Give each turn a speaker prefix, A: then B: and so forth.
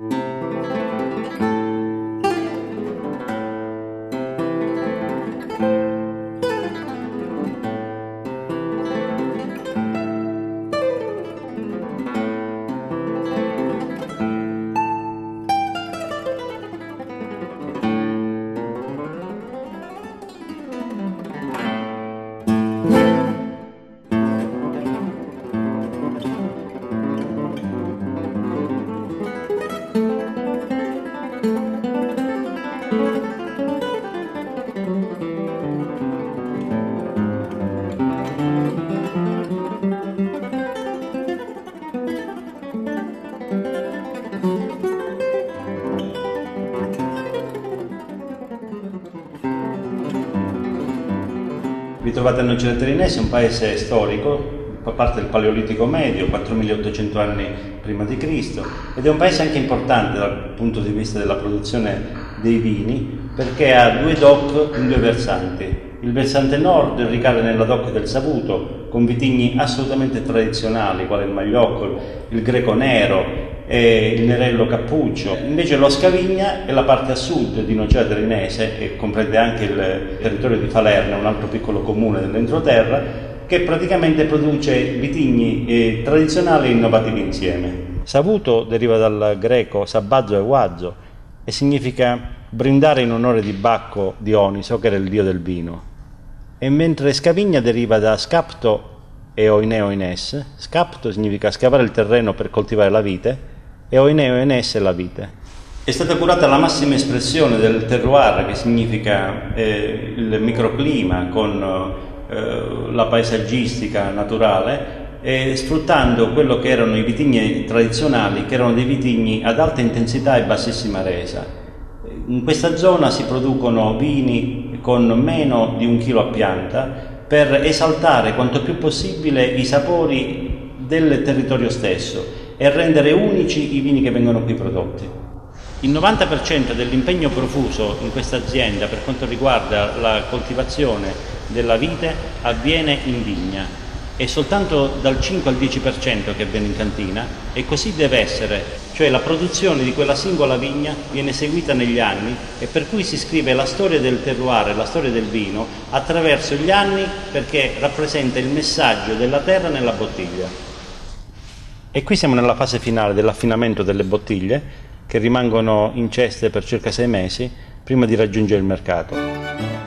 A: Música Vi trovate a Nocera Terinese, un paese storico, fa parte del Paleolitico Medio, 4800 anni prima di Cristo, ed è un paese anche importante dal punto di vista della produzione dei vini, perché ha due doc in due versanti. Il versante nord ricade nella doc del Savuto, con vitigni assolutamente tradizionali, quale il Magliocco, il Greco Nero, il Nerello Cappuccio. Invece lo Scavigna è la parte a sud di Nocera Terinese e comprende anche il territorio di Falerna, un altro piccolo comune dell'entroterra, che praticamente produce vitigni eh, tradizionali e innovativi insieme. Savuto deriva dal greco sabazzo e wazzo e significa brindare in onore di Bacco Dioniso, che era il dio del vino. E mentre Scavigna deriva da scapto e oineo ines, scapto significa scavare il terreno per coltivare la vite, e oineo ines la vite. È stata curata la massima espressione del terroir, che significa eh, il microclima con eh, la paesaggistica naturale, e sfruttando quello che erano i vitigni tradizionali, che erano dei vitigni ad alta intensità e bassissima resa. In questa zona si producono vini con meno di un chilo a pianta per esaltare quanto più possibile i sapori del territorio stesso e rendere unici i vini che vengono qui prodotti. Il 90% dell'impegno profuso in questa azienda per quanto riguarda la coltivazione della vite avviene in vigna e soltanto dal 5 al 10% che avviene in cantina e così deve essere, cioè la produzione di quella singola vigna viene seguita negli anni e per cui si scrive la storia del terroir, la storia del vino attraverso gli anni perché rappresenta il messaggio della terra nella bottiglia. E qui siamo nella fase finale dell'affinamento delle bottiglie che rimangono in ceste per circa sei mesi prima di raggiungere il mercato.